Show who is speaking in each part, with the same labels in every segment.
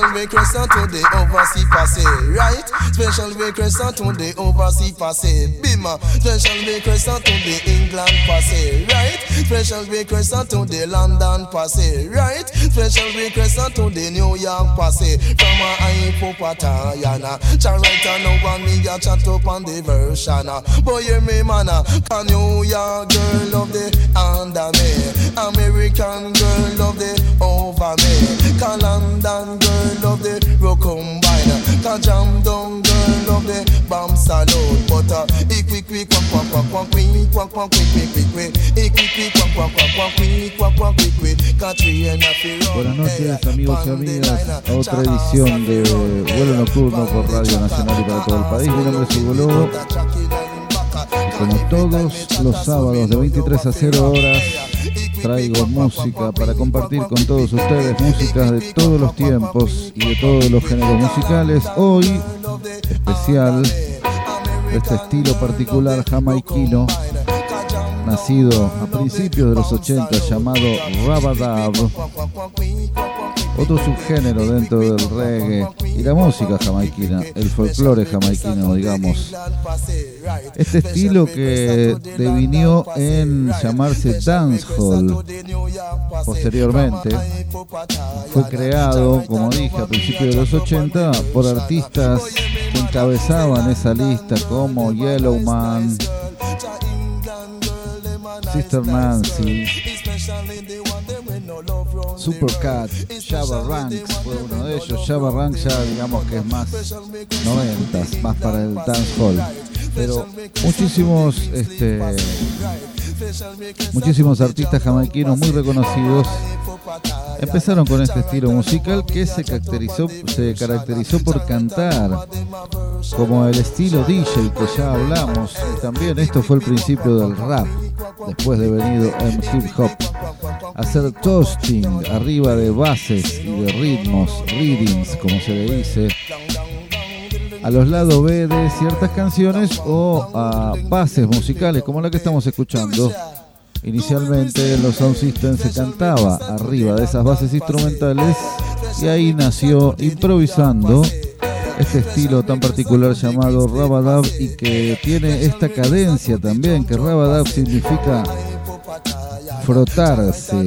Speaker 1: Special request to the overseas passé, right? Special request to the overseas passé, Bima. Special request to the England passé, right? Special request to the London passé, right? Special request to the New York passé. From a hypopatayana, charita no one me a chat up on the version. Boy, hear me, man, ah. can New York girl love the under me? American girl love the over me. Can London girl love the rock combine? Can jam down girl love the bomb salute? But uh, e quick quick quack quack quack quack quick quack quack quick quick quick quick e quick quick quack quack quack quack quick quack quack quick quick Katrina
Speaker 2: Buenas noches amigos y amigas a otra edición de Vuelo Nocturno por Radio Nacional y para todo el país. Mi nombre es Hugo Lobo como todos los sábados de 23 a 0 horas traigo música para compartir con todos ustedes, músicas de todos los tiempos y de todos los géneros musicales. Hoy, especial, este estilo particular jamaiquino, nacido a principios de los 80, llamado Rabadab, otro subgénero dentro del reggae y la música jamaiquina, el folclore jamaiquino, digamos. Este estilo que devinió en llamarse dancehall posteriormente fue creado, como dije, a principios de los 80 por artistas que encabezaban esa lista como Yellowman, Sister Nancy, Supercat, Java Ranks fue uno de ellos. Java Ranks ya digamos que es más 90, más para el dancehall. Pero muchísimos, este, muchísimos artistas jamaiquinos muy reconocidos empezaron con este estilo musical que se caracterizó, se caracterizó por cantar como el estilo DJ que ya hablamos. Y también esto fue el principio del rap, después de venido en hip hop. Hacer toasting arriba de bases y de ritmos, readings como se le dice, a los lados B de ciertas canciones o a bases musicales como la que estamos escuchando. Inicialmente en los sound systems se cantaba arriba de esas bases instrumentales y ahí nació improvisando este estilo tan particular llamado Rabadab y que tiene esta cadencia también, que Rabadab significa frotarse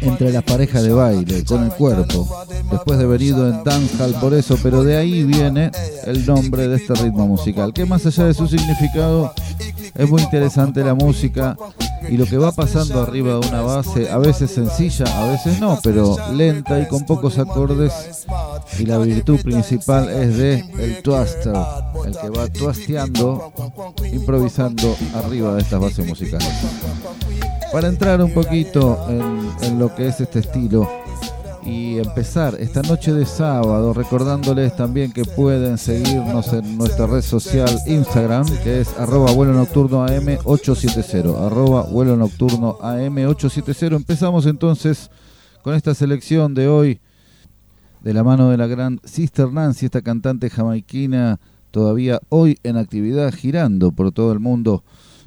Speaker 2: entre las parejas de baile con el cuerpo. Después de venido en dancehall por eso, pero de ahí viene el nombre de este ritmo musical, que más allá de su significado es muy interesante la música y lo que va pasando arriba de una base, a veces sencilla, a veces no, pero lenta y con pocos acordes. Y la virtud principal es de el twister, el que va twasteando, improvisando arriba de estas bases musicales. Para entrar un poquito en, lo que es este estilo, y empezar esta noche de sábado recordándoles también que pueden seguirnos en nuestra red social Instagram que es arroba vuelo nocturno AM870 arroba vuelo nocturno AM870 empezamos entonces con esta selección de hoy de la mano de la gran Sister Nancy esta cantante jamaiquina todavía hoy en actividad girando por todo el mundo.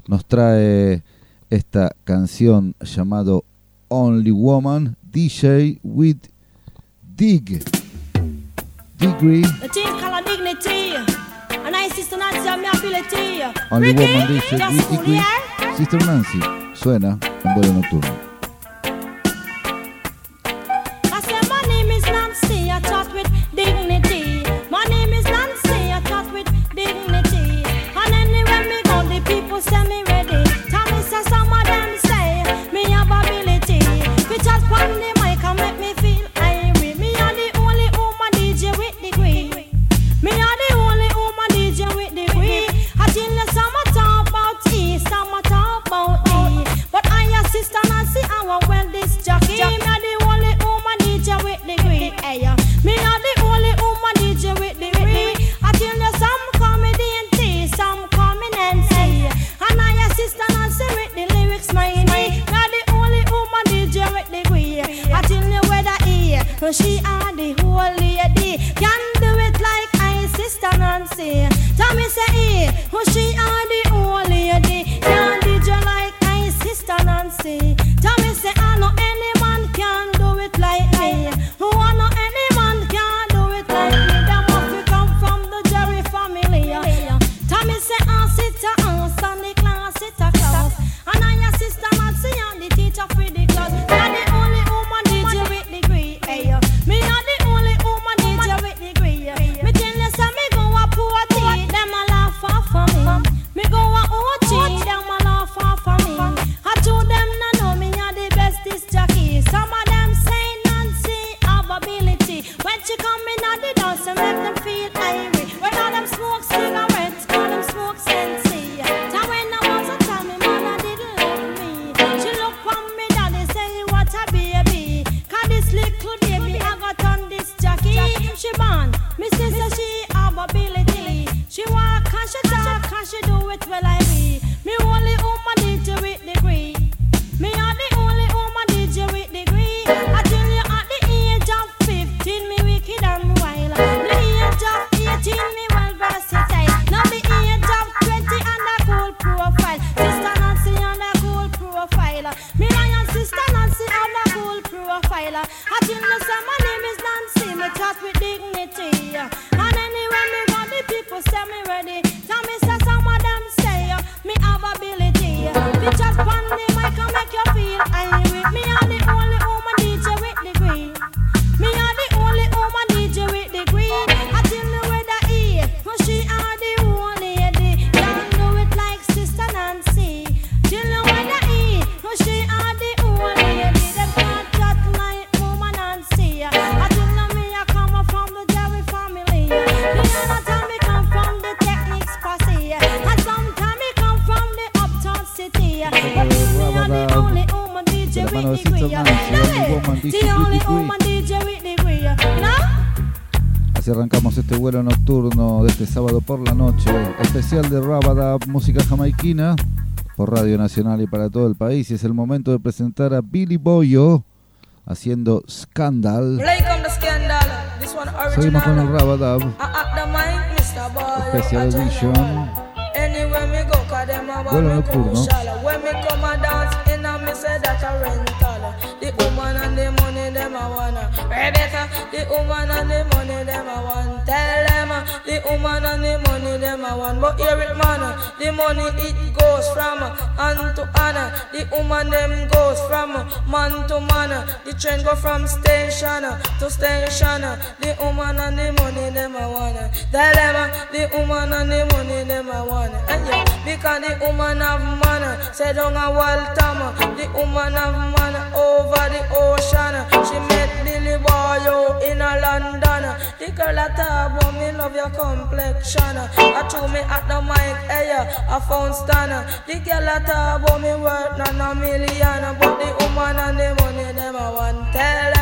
Speaker 2: Nos trae esta canción llamado Only Woman DJ with Dig. Degree. Only Woman DJ with Degree Sister Nancy. Suena en vuelo nocturno. especial de Rabadab, música jamaiquina, por Radio Nacional y para todo el país. Y es el momento de presentar a Billy Boyo haciendo Scandal. Seguimos con el Rabadab,
Speaker 3: especial
Speaker 2: edition, vuelo nocturno.
Speaker 3: The woman and the the woman and the money them a want. But hear it man, the money it goes from hand to hand. The woman them goes from man to man. The train go from station to station. The woman and the money them a want. uh, the woman and the money them a want. And yeah, because the woman have man, say down a uh, The woman have man over the ocean. She met Boy out in a London. The girl a talk me love your complexion. I threw me at the mic, hey, I found uh, The girl a talk me worth none a million. But the woman and the money them a want. Tell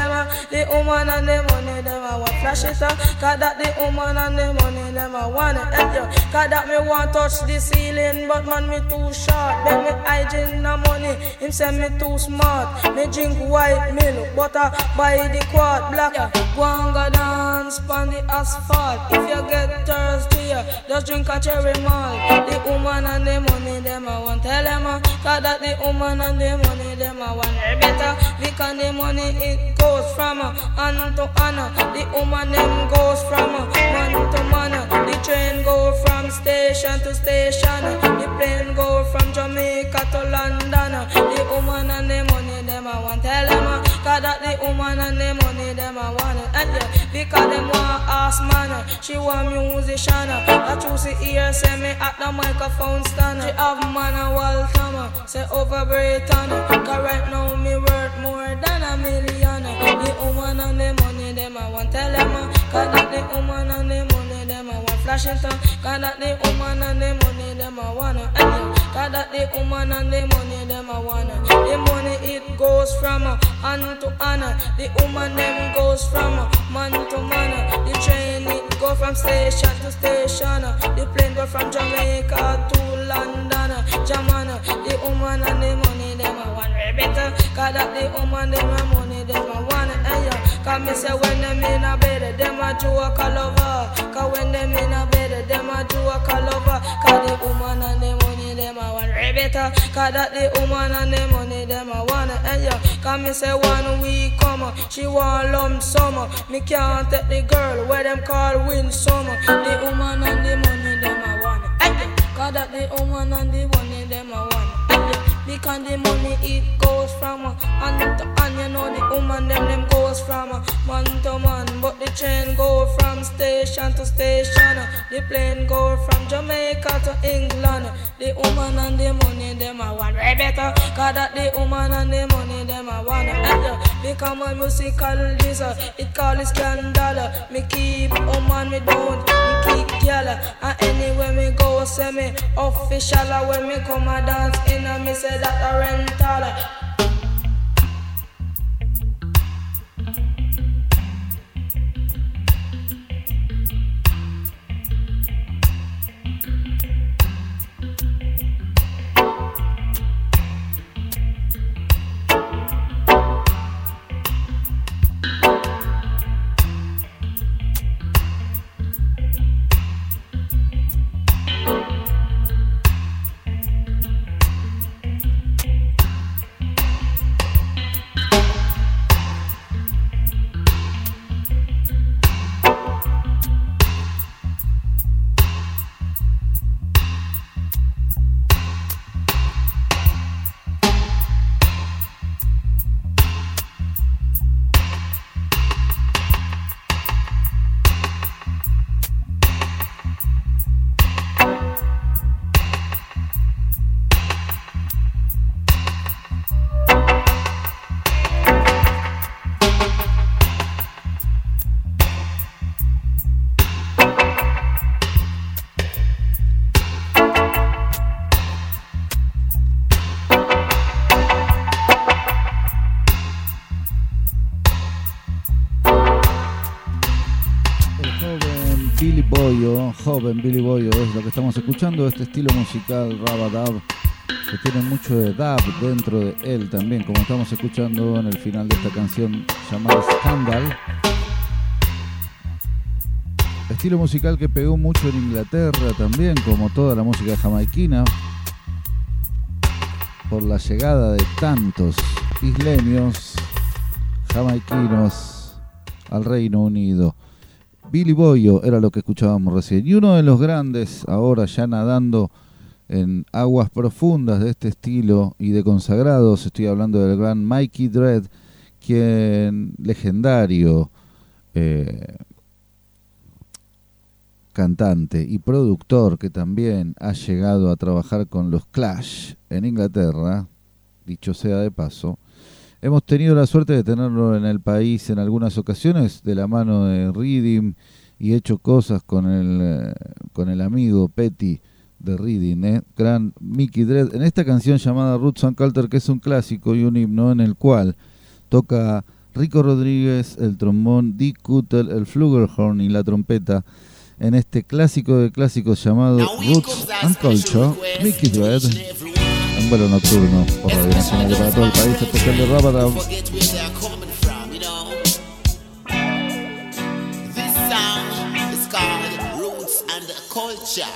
Speaker 3: the woman and the money them a want. Flash it up, cause that the woman and the money them a want. Hey, yo, cause that me want touch the ceiling, but man me too short. Then me hygiene no money, him say me too smart. Me drink white milk, butter by the quart black. Go and go dance on the asphalt. If you get thirsty, just drink a cherry malt. The woman and the money them a want. Tell them cause that the woman and the money them a want. Better because the money it goes from uh, hand to hand. uh, The woman them goes from uh, man to man. The train go from station to station. The plane go from Jamaica to London. The woman and the money them a want. Tell them cause that the woman and the money them a want. And yeah, because them want ass man. She want musician. uh, I choose to hear say me at the microphone stand. uh, She have man a Waltham. uh, Say over Britain. Cause right now me worth more than a million. The woman and the money them a want. Tell them cause that the woman and the money Flash it up. Cause that the woman and the money them a wanna. Cause that the woman and the money them a wanna. The money it goes from hand to hand. The woman them goes from man to man. The train it go from station to station. The plane go from Jamaica to London. Jamaica, the woman and the money them a want. Better, cause that the woman them a money them a want. Cause me say when them in a bed, them a joke all over. Cause when them in a bed, them a joke all over. Cause the woman and the money, them a want better. Cause that the woman and the money, them a wanna eh, yo. Cause me say one week come, she want lump sum. Uh. Me can't take the girl where them call win summer. Uh. The woman and the money, them a wanna eh, yo. Cause that the woman and the money, them a. Because the money it goes from uh, hand to hand, you know the woman them them goes from uh, man to man, but the train go from station to station. uh, The plane go from Jamaica to England. The woman and the money them a want way better. Cause that the woman and the money them a want uh, Because my musical uh, it call it scandal. uh, Me keep woman me don't me keep girl. uh, And anywhere me go say me official. uh, When me come a dance in a me say that a rental.
Speaker 2: Joven Billy Boyo, es lo que estamos escuchando, este estilo musical Rabadab, que tiene mucho de dub dentro de él también, como estamos escuchando en el final de esta canción llamada Scandal. Estilo musical que pegó mucho en Inglaterra también, como toda la música jamaiquina, por la llegada de tantos isleños jamaiquinos al Reino Unido. Billy Boyo era lo que escuchábamos recién. Y uno de los grandes, ahora ya nadando en aguas profundas de este estilo y de consagrados, estoy hablando del gran Mikey Dredd, quien legendario eh, cantante y productor que también ha llegado a trabajar con los Clash en Inglaterra, dicho sea de paso. Hemos tenido la suerte de tenerlo en el país en algunas ocasiones de la mano de Reading y hecho cosas con el, eh, con el amigo Petty de Reading, ¿eh? gran Mickey Dredd, en esta canción llamada Roots and Culture, que es un clásico y un himno en el cual toca Rico Rodríguez, el trombón, Dick Cuttle, el flugelhorn y la trompeta, en este clásico de clásicos llamado Roots and Culture, Mickey Dredd, un vuelo nocturno por Radio Nacional para todo el país, especial de
Speaker 4: Rábara. Culture.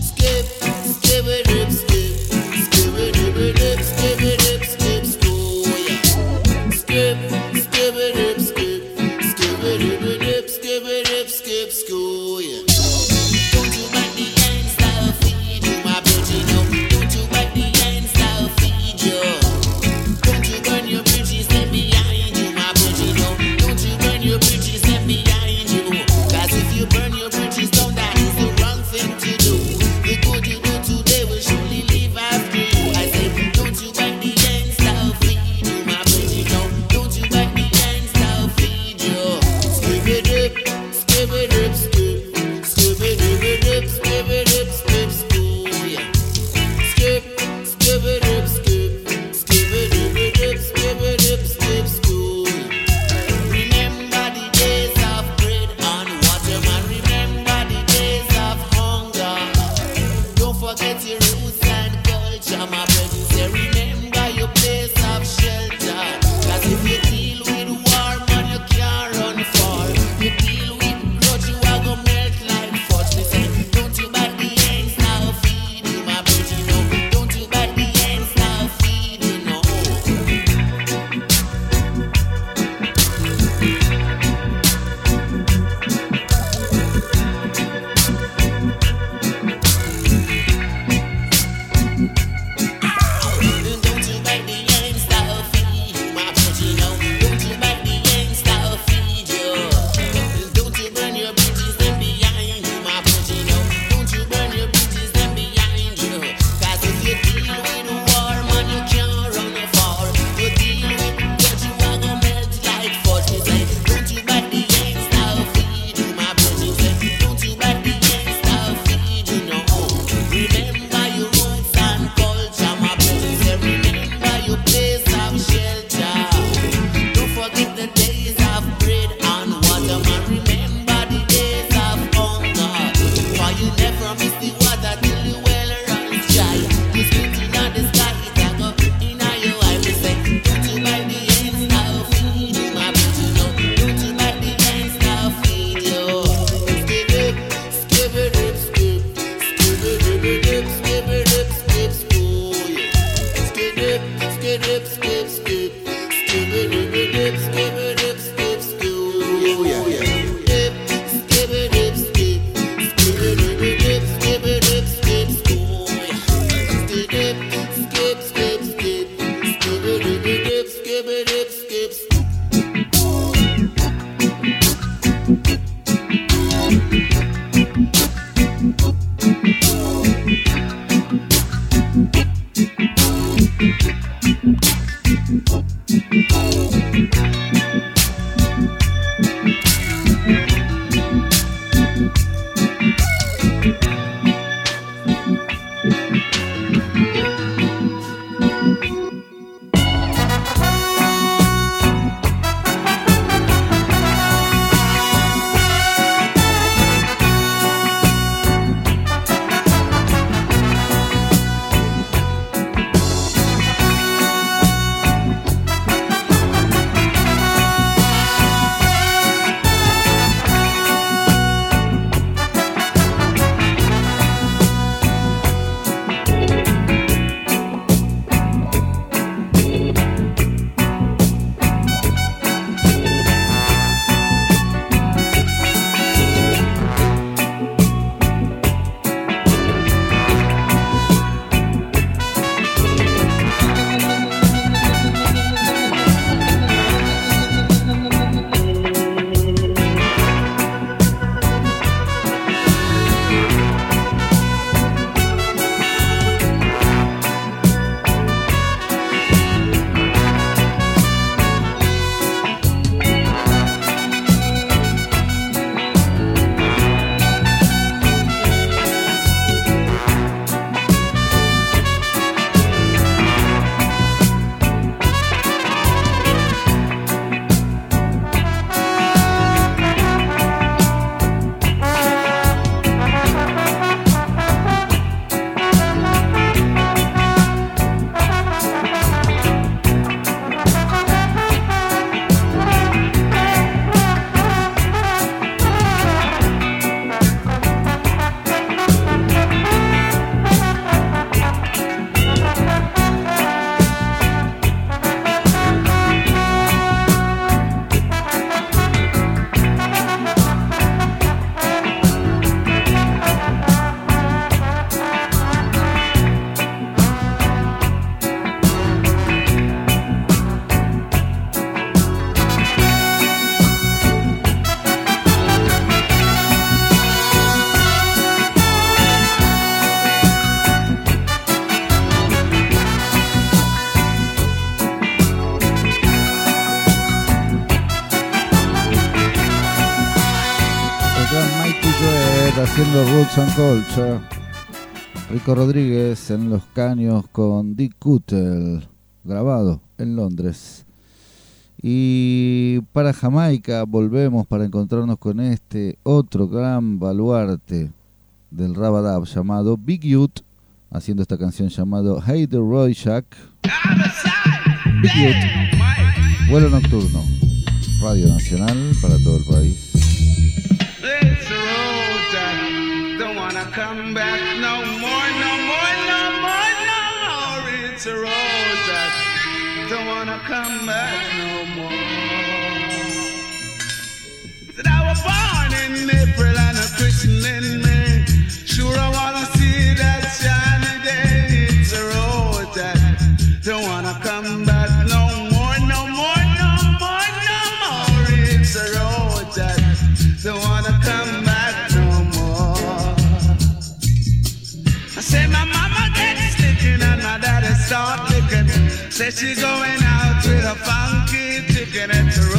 Speaker 4: Skip, skip it.
Speaker 2: Roots and Culture. Rico Rodríguez en los caños con Dick Cuttle, grabado en Londres. Y para Jamaica volvemos para encontrarnos con este otro gran baluarte del Rabadab llamado Big Youth, haciendo esta canción llamado Hey the Roy Shack. Vuelo nocturno, Radio Nacional para todo el país.
Speaker 5: Come back no more, no more, no more, no more. It's a road that don't wanna come back no more. Said I was born in April and a Christian in May. Sure I wanna Say she going out with a funky chicken. It's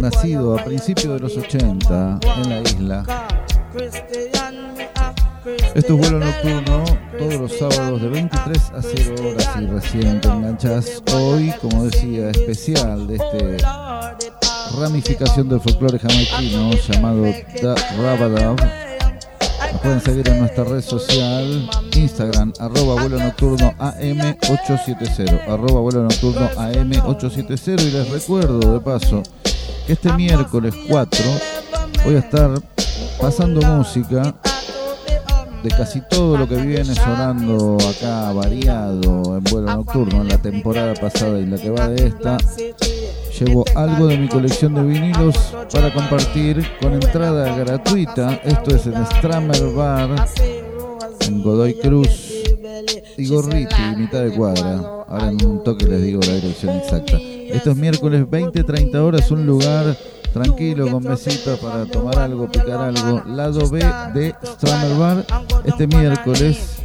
Speaker 2: nacido a principios de los 80 en la isla. Esto es vuelo nocturno todos los sábados de 23 a 0 horas y recién te enganchas hoy, como decía, especial de este ramificación del folclore jamaiquino llamado The Rabadab. Pueden seguir en nuestra red social, Instagram, arroba vuelo nocturno AM870, arroba vuelo nocturno AM870 y les recuerdo de paso que este miércoles 4 voy a estar pasando música de casi todo lo que viene sonando acá variado en vuelo nocturno en la temporada pasada y la que va de esta. Llevo algo de mi colección de vinilos para compartir con entrada gratuita. Esto es en Stramer Bar, en Godoy Cruz y Gorriti, mitad de cuadra. Ahora en un toque les digo la dirección exacta. Esto es miércoles 20-30 horas, un lugar tranquilo, con mesitas para tomar algo, picar algo. Lado B de Strammer Bar este miércoles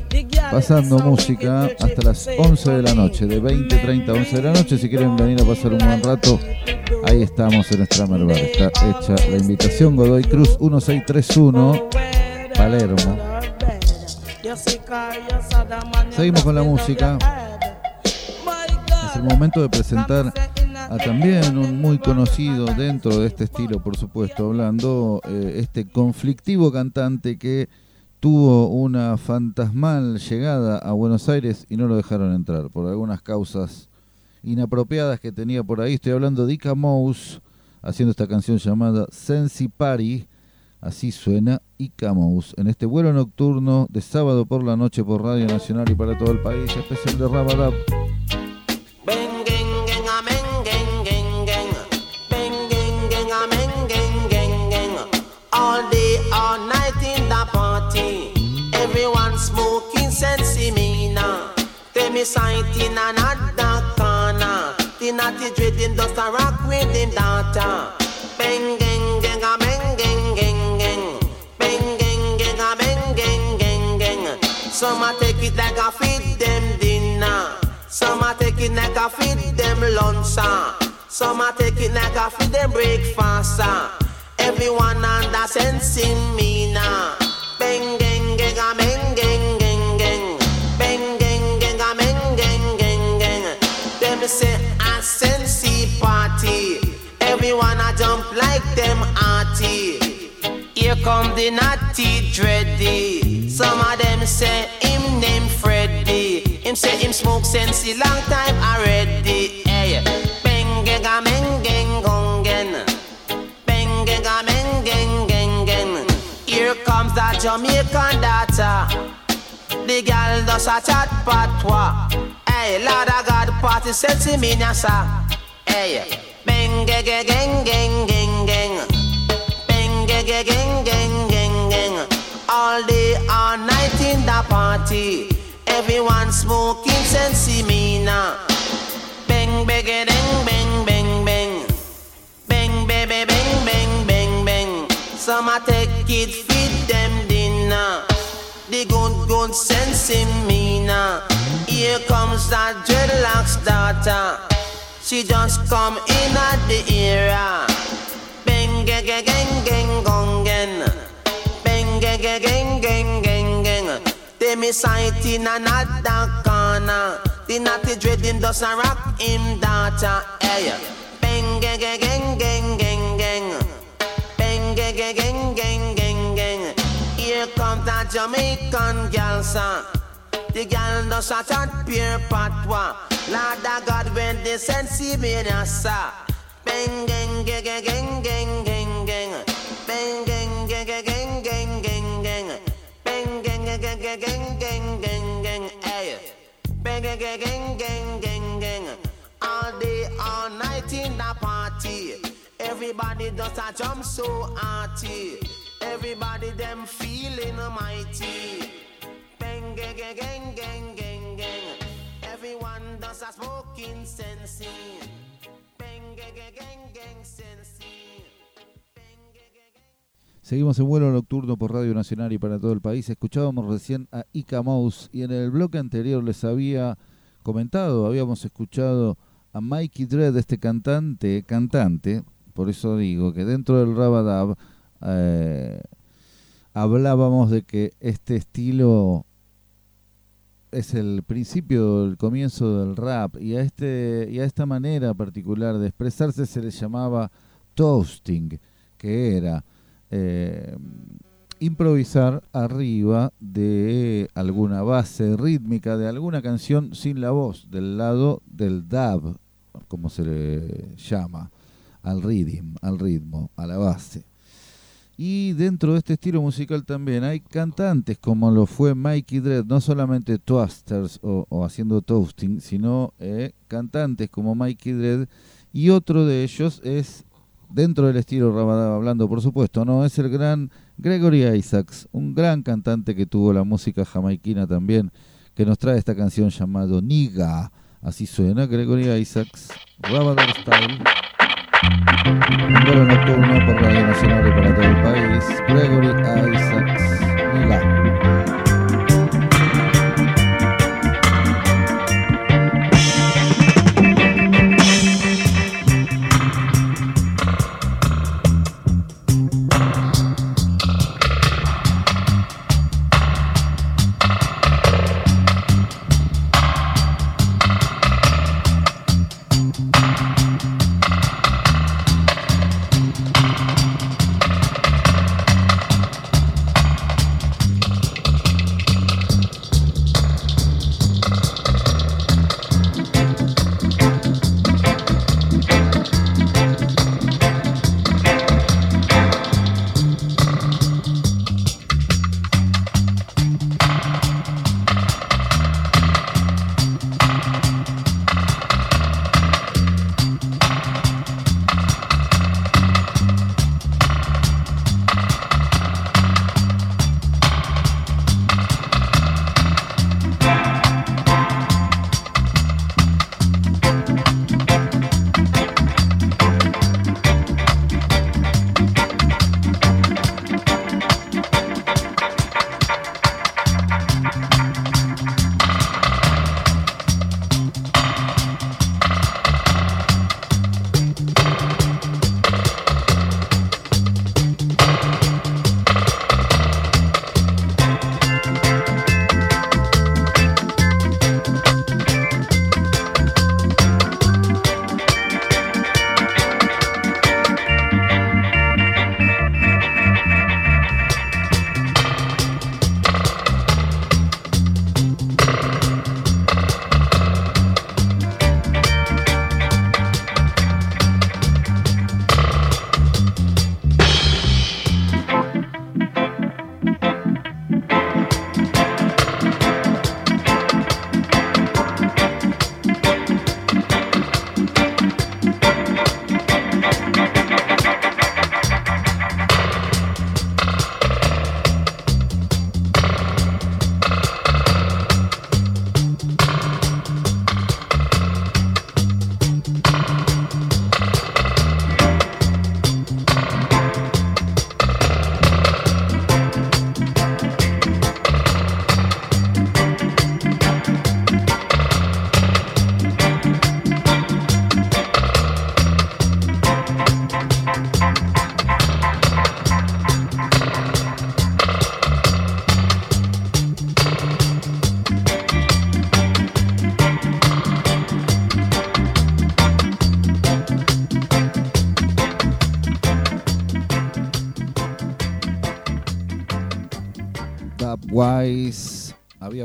Speaker 2: pasando música hasta las 11 de la noche, de 20, 30 11 de la noche. Si quieren venir a pasar un buen rato, ahí estamos en Strammer Bar. Está hecha la invitación. Godoy Cruz 1631, Palermo. Seguimos con la música. Es el momento de presentar a también un muy conocido dentro de este estilo, por supuesto, hablando, eh, este conflictivo cantante que tuvo una fantasmal llegada a Buenos Aires y no lo dejaron entrar por algunas causas inapropiadas que tenía por ahí. Estoy hablando de Ika Mouse haciendo esta canción llamada Sensi Party. Así suena Ika Mouse en este vuelo nocturno de sábado por la noche por Radio Nacional y para todo el país, especial de Rabadab.
Speaker 4: Me sight in another corner. The natty dreading dust a rock with him daughter. Bang, gang, gang, a bang, gang, gang, gang. Bang, gang, gang, a bang, gang, gang, gang. Some a take it like a feed them dinner. Some a take it like a feed them lunch. ah. Some a take it like a feed them breakfast. ah. Everyone under sensing me now. Bang, gang, gang, a bang, gang. them say a sense party. Everyone I jump like them arty. Here come the natty dready. Some of them say him name Freddy. Him say him smoke sensi long time already. Hey, bengenga mengen gongen. Bengenga mengen gengen. Here comes the Jamaican data. The gal does a chat patois. Hey, Lord party sexy me nyasa. Hey, eh, bang, gang, gang, gang, gang, gang. Bang, gang, gang, gang, gang, gang. All day, all night in the party. Everyone smoking sensi mina. Bang, bang, bang, bang, bang, bang. Bang, baby, bang, bang, bang, bang. Some a take it, feed them dinner. The good, good sense in me now. Here comes that dreadlocks daughter. She just come in at the era. Bang, gang, gang, gang, gang, gang. Bang, gang, gang, gang, gang, gang, gang. They me sight in another corner. The natty dreading does a rock him daughter. Hey, bang, gang, gang, gang, gang, gang, gang. Bang, gang, gang, gang, gang, gang, gang. Here comes that Jamaican girl, sir. The girl does a chat pure patois. Lord of God, when they send see me, sir. Bang, gang, gang, gang, gang, gang, gang, gang. Bang, gang, gang, gang, gang, gang, gang, gang. Bang, gang, gang, gang, gang, gang, gang, gang, gang. Hey. Bang, gang, gang, gang, gang, gang, gang. All day, all night in the party. Everybody does a jump so arty. Everybody them feeling mighty.
Speaker 2: Seguimos en vuelo nocturno por Radio Nacional y para todo el país. Escuchábamos recién a Ika Mouse y en el bloque anterior les había comentado, habíamos escuchado a Mikey Dredd, este cantante, cantante, por eso digo que dentro del Rabadab eh, hablábamos de que este estilo es el principio, el comienzo del rap y a este y a esta manera particular de expresarse se le llamaba toasting, que era eh, improvisar arriba de alguna base rítmica de alguna canción sin la voz, del lado del dub, como se le llama, al rhythm, al ritmo, a la base. Y dentro de este estilo musical también hay cantantes como lo fue Mikey Dredd, no solamente toasters o, o haciendo toasting, sino eh, cantantes como Mikey Dredd. Y otro de ellos es, dentro del estilo Rabadaba hablando, por supuesto, no es el gran Gregory Isaacs, un gran cantante que tuvo la música jamaiquina también, que nos trae esta canción llamado Niga. Así suena Gregory Isaacs, Rabadaba Style. Un Vuelo nocturno por Radio Nacional y para todo el país. Gregory Isaacs Mila.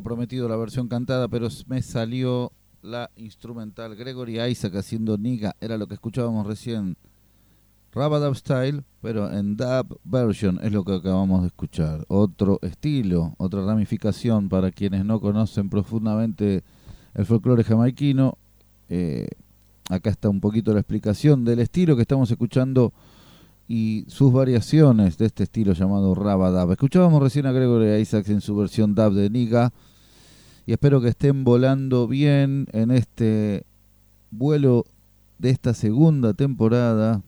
Speaker 2: Prometido la versión cantada, pero me salió la instrumental. Gregory Isaac haciendo Niga, era lo que escuchábamos recién. Rabadab Style, pero en dub version es lo que acabamos de escuchar. Otro estilo, otra ramificación para quienes no conocen profundamente el folclore jamaiquino. Eh, acá está un poquito la explicación del estilo que estamos escuchando y sus variaciones de este estilo llamado Rabadab. Escuchábamos recién a Gregory Isaacs en su versión dub de Niga y espero que estén volando bien en este vuelo de esta segunda temporada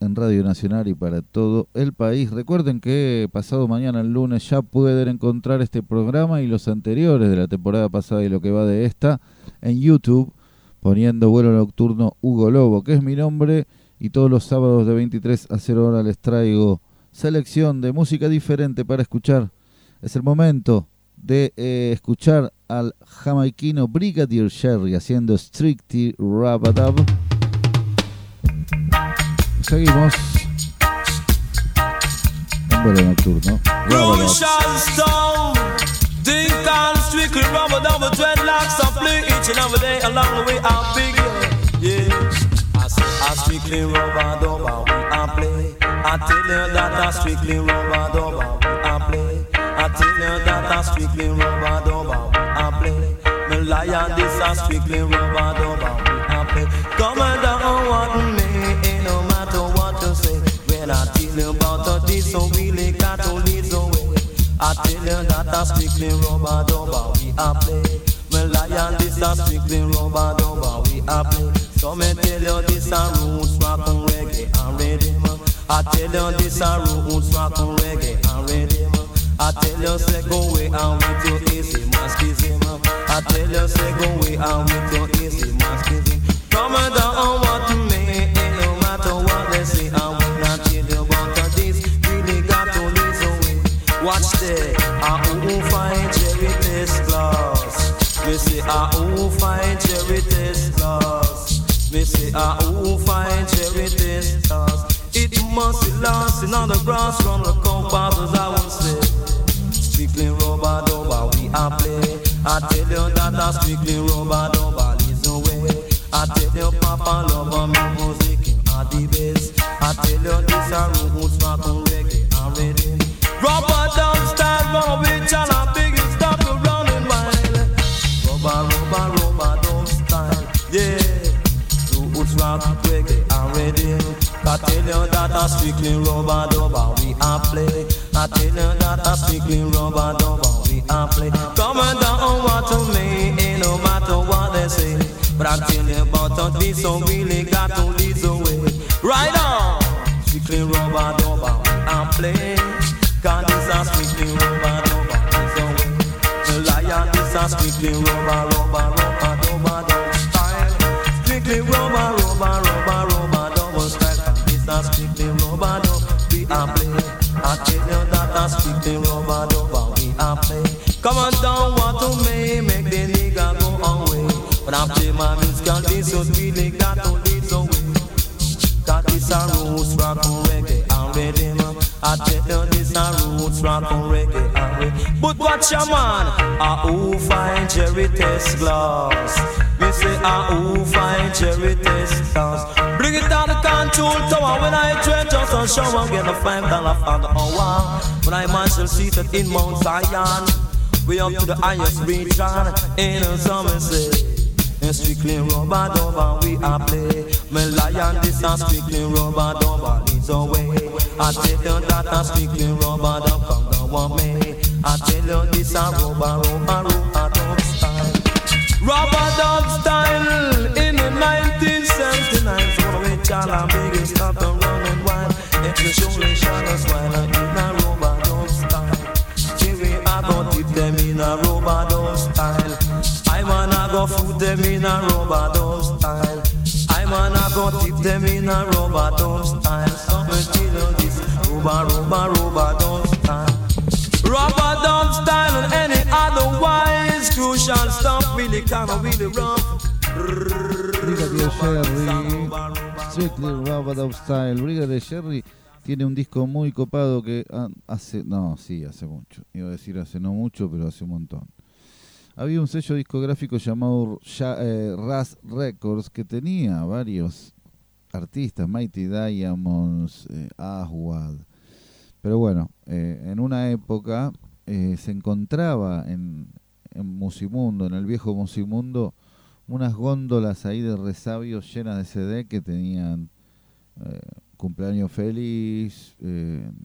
Speaker 2: en Radio Nacional y para todo el país. Recuerden que pasado mañana, el lunes, ya pueden encontrar este programa y los anteriores de la temporada pasada y lo que va de esta en YouTube, poniendo vuelo nocturno Hugo Lobo, que es mi nombre, y todos los sábados de 23 a 0 horas les traigo selección de música diferente para escuchar. Es el momento de eh, escuchar al jamaiquino Brigadier Sherry haciendo Strictly Rabadab. Seguimos. Un vuelo nocturno.
Speaker 6: I I tell you that I strictly rubber double we I play. Me lion this I strictly rubber double we I play. Come down what me, ain't no matter what you say. When I tell you about this, so really got to lead the way. I tell you that I strictly rubber double we I play. Me lion this a strictly rubber double we a play. So me tell you this a roots rock and reggae and I tell you this a roots rock and reggae and rhythm. I tell you say go away and with your easy masochism. I tell you say go away and with your easy masochism. Come and down what to me, no matter what they say. I will not tell you about this. Really got to listen away. Watch there, I who find cherry test glass. Me say I who find cherry test glass. Me say I who find cherry test glass. It must be lost in all the grass from the compass as I would say. Strictly rubber dubber we are play. I tell you that I strictly rubber dubber is the way. I tell you Papa love me music and the best. I tell you this a roots rock and reggae and rhythm. Rubber dub style from which and a big stop you running wild. Rubber rubber rubber dub style, yeah. Roots rock reggae and rhythm. I tell you that I strictly rubber dubber we are play. I tell you that I strictly rubber dubber we are play. Come and down what to me, ain't no matter what they say. But I tell you about this, so really got to lead the way. Right on, strictly rubber dubber we are play. Cause this a strictly rubber dubber is the way. The lion this a strictly rubber rubber rubber dubber dub style. Strictly rubber rubber rubber Come on down, what to me, make the nigga go away. But I play my music, this so really got to lead the way. Got this a roots rock and reggae and rhythm. I tell you this a roots rock and reggae and rhythm. But watch your man, I who find cherry test glass. Me say I who find cherry test glass. Bring it down the control tower when I trade just a shower. Get a five dollar for the hour. When I myself seated in Mount Zion. We up to the highest region in summer say. And strictly rubber dubber we are play. Me lion this a strictly rubber dubber leads away. I tell you that a strictly rubber dub come one me. I tell you this a rubber rubber rubber dub style. Rubber dub style in the 1979. So we child our biggest stop and wild. If you me shine us while in a go food them in a rubber style. I wanna go dip them in a rubber style. Something till this rubber rubber rubber style. Rubber style and any otherwise crucial stuff really kinda really rough.
Speaker 2: Brigadier Jerry, Strictly Rubber Style. Brigadier Jerry tiene un disco muy copado que ah, hace, no, sí, hace mucho. Iba a decir hace no mucho, pero hace un montón. Había un sello discográfico llamado eh, Raz Records que tenía varios artistas, Mighty Diamonds, eh, Aswad. Pero bueno, eh, en una época se encontraba en, en Musimundo, en el viejo Musimundo, unas góndolas ahí de resabios llenas de CD que tenían Cumpleaños Feliz,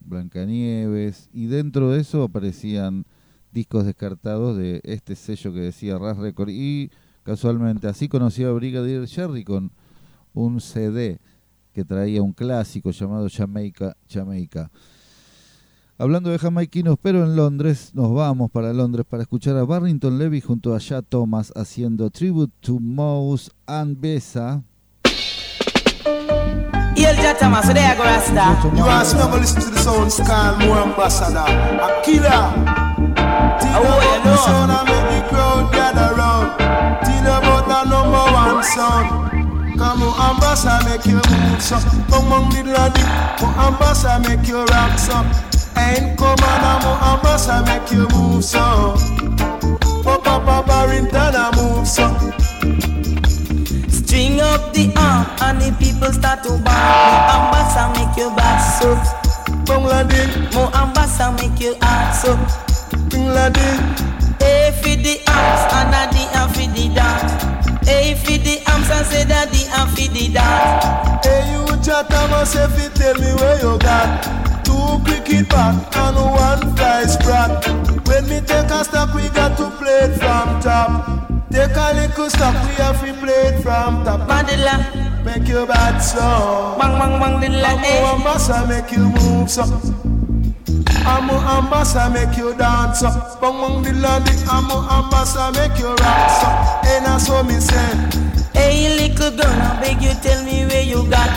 Speaker 2: Blancanieves, y dentro de eso aparecían discos descartados de este sello que decía Raz Record. Y casualmente así conocí a Brigadier Jerry con un CD que traía un clásico llamado Jamaica, Jamaica. Hablando de jamaiquinos, pero en Londres, nos vamos para Londres para escuchar a Barrington Levy junto a Ya Thomas haciendo Tribute to Mouse and Besa.
Speaker 7: Hail Jatama, so there I go Rasta.
Speaker 8: You want to never listen to the sound scan more ambassador. A killer. Tell
Speaker 7: Oh,
Speaker 8: about the sound and make the crowd gather round. Tell about the number one sound. Come on, ambassador, make you move so. Come on, little lady. Mo ambassador, make you rock so. And come on, mo ambassador, make you move so. Pop up a Barrington, a move so.
Speaker 7: String up the arm and the people start to bark. Mo ambassa make you back so.
Speaker 8: Bangladesh,
Speaker 7: Mo ambassa make you heart so. Hey for the arms and a and for the dance. For the arms and say that the and for the dance.
Speaker 8: Hey, you if you tell me where you got two cricket bat and one fly sprat. When me take a stock, we got to play it from top. Take a little stock, we have to play it from top.
Speaker 7: Mandela,
Speaker 8: make you bad so.
Speaker 7: Bang bang bang
Speaker 8: Amo
Speaker 7: like
Speaker 8: ambassa make you move so. Amo ambassa make you dance so. Bang bang the lady, amo ambassa make you rock so. And I saw me say.
Speaker 7: Hey little girl, I beg you tell me where you got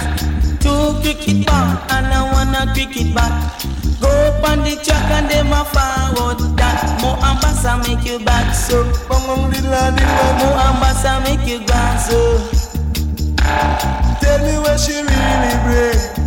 Speaker 7: Two cricket ball and I want a cricket bat Go up on the track and them a forward that More ambassa make you back so
Speaker 8: Bang bang the lady.
Speaker 7: More ambassa make you grand so
Speaker 8: Tell me where she really bring.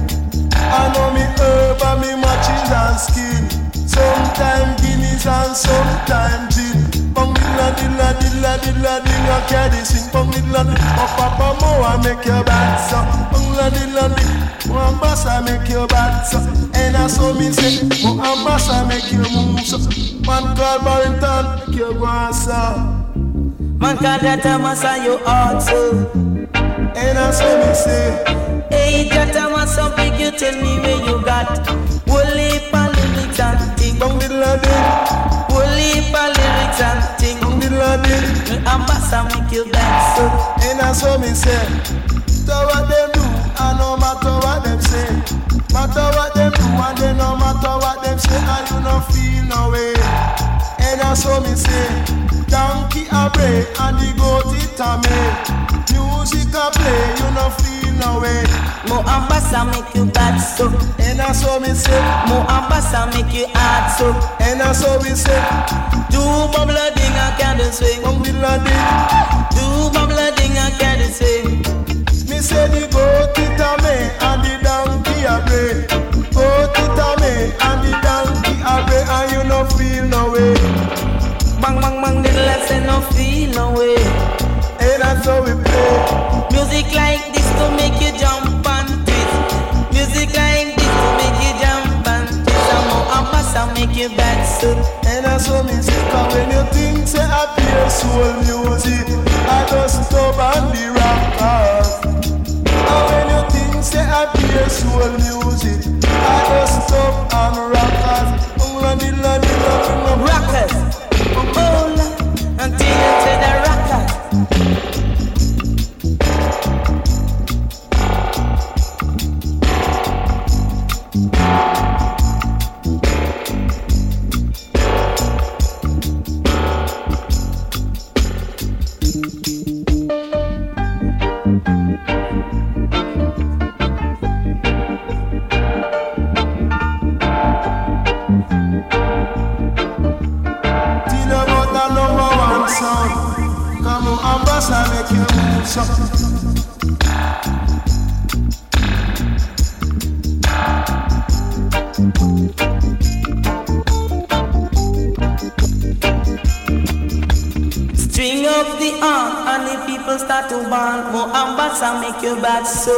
Speaker 8: I know me herb and me matches and skin. Sometime guineas and sometime gin. Bang dilla dilla dilla dilla dilla carry sing. Bang dilla dilla. Oh papa mo I make your bad so. Bang dilla dilla dilla. Mo ambassa make your bad so. And I saw me say, Mo ambassa make you move so. Man called Barrington make you go on so.
Speaker 7: Man call that a massa you hard so
Speaker 8: And I saw me say.
Speaker 7: Hey that a massa beg you tell me where you got Holy lyrics and ting
Speaker 8: Bang dilla dilla.
Speaker 7: Holy pa lyrics and ting
Speaker 8: Bang dilla dilla.
Speaker 7: Me ambassa make you dance so
Speaker 8: And I saw me say, matter what them do, and no matter what them say, matter what them do, and then no matter what them say, and you no feel no way. And I saw me say, donkey a bray, and the goat it a me. Music a play, you no feel no way.
Speaker 7: More ambassa make you bad so
Speaker 8: And I saw me say,
Speaker 7: More ambassa make you hard so
Speaker 8: and I saw me say,
Speaker 7: Do bubble ding a candle swing
Speaker 8: come with la ding.
Speaker 7: Do bubble ding a candle swing
Speaker 8: Me say the goat it a me, and the donkey a bray. Goat it a me, and the donkey a bray, and you no feel no way.
Speaker 7: Bang bang bang the lesson no feel no way
Speaker 8: And that's how we play.
Speaker 7: Music like this to make you jump and twist. Music like this to make you jump and twist. And more make you
Speaker 8: And that's how me say, cause when you think say I play soul music, I just stop the rockers. And when you think say I play soul music, I just stop Rockers
Speaker 7: to band More ambassa make you bad so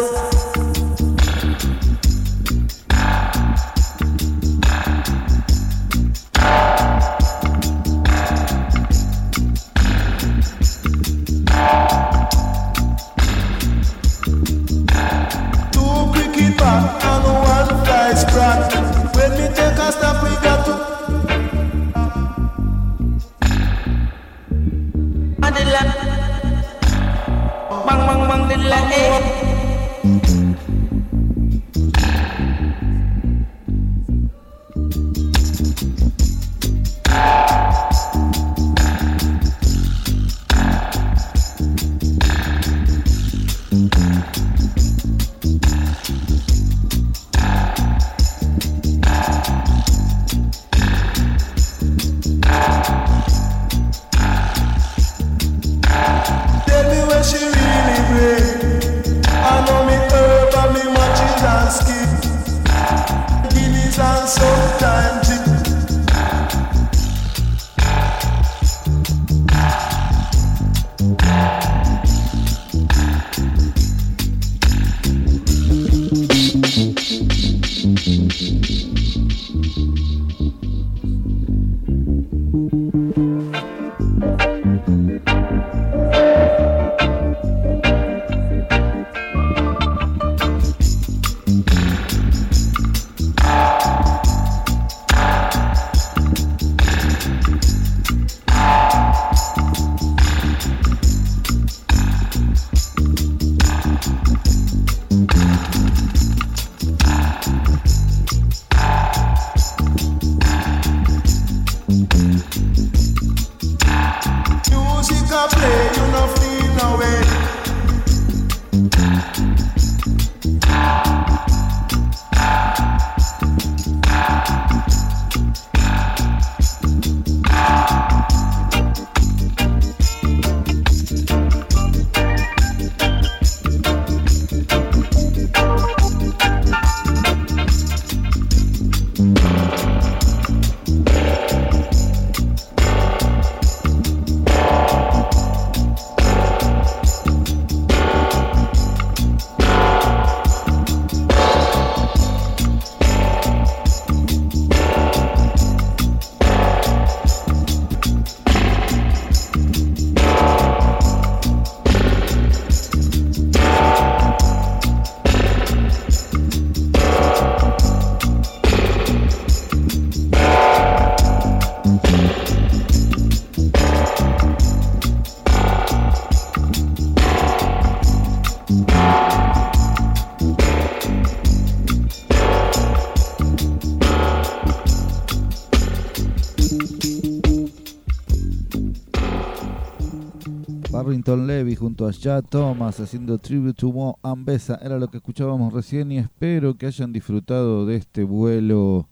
Speaker 2: Levy junto a Ya Thomas haciendo Tribute to Mo Ambesa. Era lo que escuchábamos recién y espero que hayan disfrutado de este vuelo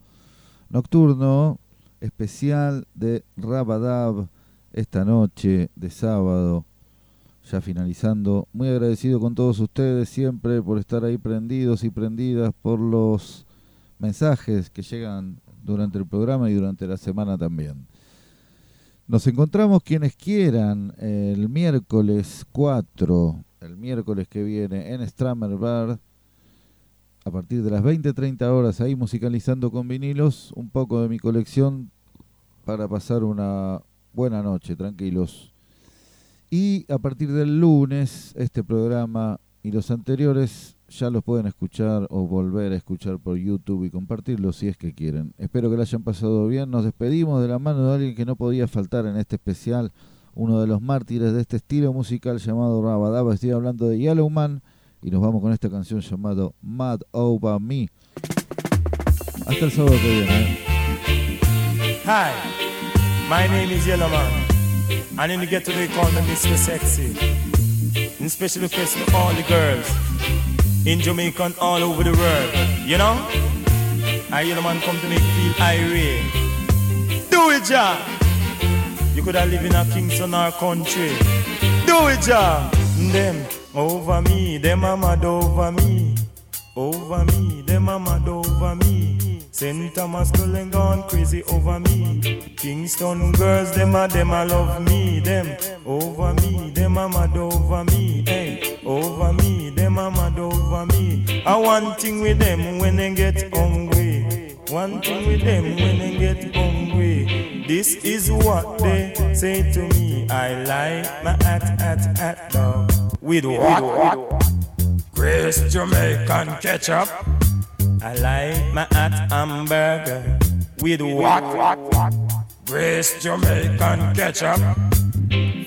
Speaker 2: nocturno especial de Rabadab esta noche de sábado. Ya finalizando, muy agradecido con todos ustedes siempre por estar ahí prendidos y prendidas por los mensajes que llegan durante el programa y durante la semana también. Nos encontramos quienes quieran el miércoles 4, el miércoles que viene en Stramer Bar, a partir de las 20-30 horas, ahí musicalizando con vinilos, un poco de mi colección para pasar una buena noche, tranquilos. Y a partir del lunes, este programa y los anteriores ya los pueden escuchar o volver a escuchar por YouTube y compartirlos si es que quieren. Espero que lo hayan pasado bien. Nos despedimos de la mano de alguien que no podía faltar en este especial, uno de los mártires de este estilo musical llamado Rabadaba. Estoy hablando de Yellowman y nos vamos con esta canción llamada Mad Over Me. Hasta el sábado que viene. ¿eh?
Speaker 9: Hi, my name is Yellowman, and in the ghetto they call me Mr. Sexy. And the girls in Jamaica and all over the world. You know? I Yellowman come to make feel irate. Do it, ja! You could have lived in a Kingston or country. Do it, ja! Them over me, them a mad over me. Over me, them a mad over me. St. Thomas girl gone crazy over me. Kingston girls, them a them a love me. Them over me, them a mad over me. Hey, over me, them a mad over me. I one thing with them when they get hungry. One thing with them when they get hungry. This is what they say to me. I like my at at at dog with what? Grace Jamaican ketchup. I like my hot hamburger with what? Grace Jamaican ketchup.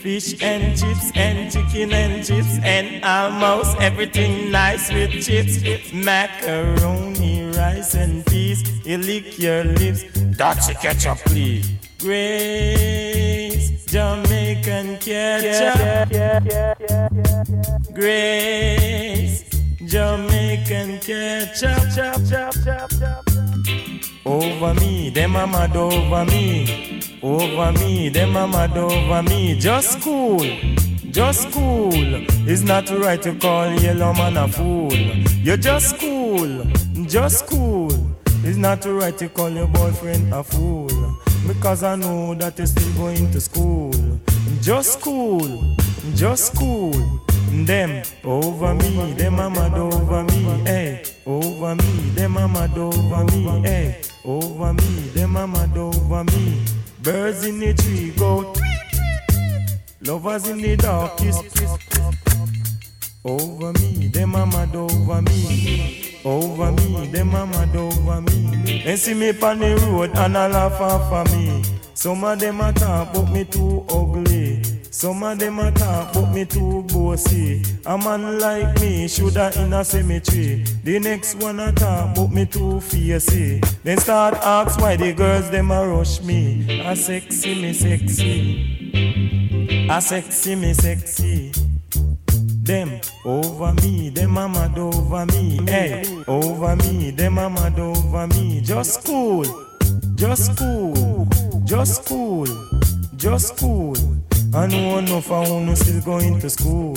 Speaker 9: Fish and chips and chicken and chips and almost everything nice with chips. Macaroni, rice and peas. You lick your lips. That's a ketchup, please. Grace Jamaican ketchup. Grace Jamaican ketchup. Over me, them a mad over me. Over me, them a mad over me. Just cool, just cool. It's not right to call yellow man a fool. You're just cool, just cool. It's not right to call your boyfriend a fool. Because I know that you're still going to school. Just cool, just cool. Them over me, them a mad over me, hey. Over me, them a mad over me, hey. Over me, them a mad over me. Birds in the tree go. Lovers in the darkest Over me, them a mad over me. Over me, them a mad over me. They see me on the road and a laugh off of me. Some of them a talk but me too ugly. Some of them a talk but me too bossy. A man like me shoulda in a cemetery. The next one a talk but me too fiercey. Then start ask why the girls them a rush me. A sexy me sexy. A sexy me sexy. Them over me, them a mad over me. Hey, over me, them a mad over me. Just cool, just cool, just cool, just cool. I know enough of who still going to school.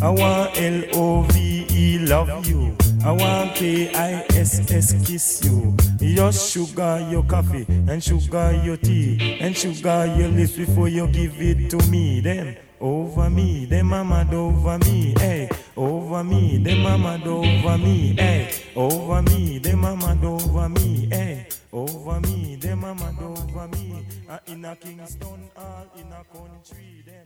Speaker 9: I want L O V E love you. I want K I S S kiss you. Your sugar your coffee and sugar your tea and sugar your lips before you give it to me. Then over me, them mad over me, hey. Over me, them mad over me, hey. Over me, them mad over me, hey. Over me, them mad over me. Uh, in a Kingston, all in a country, them.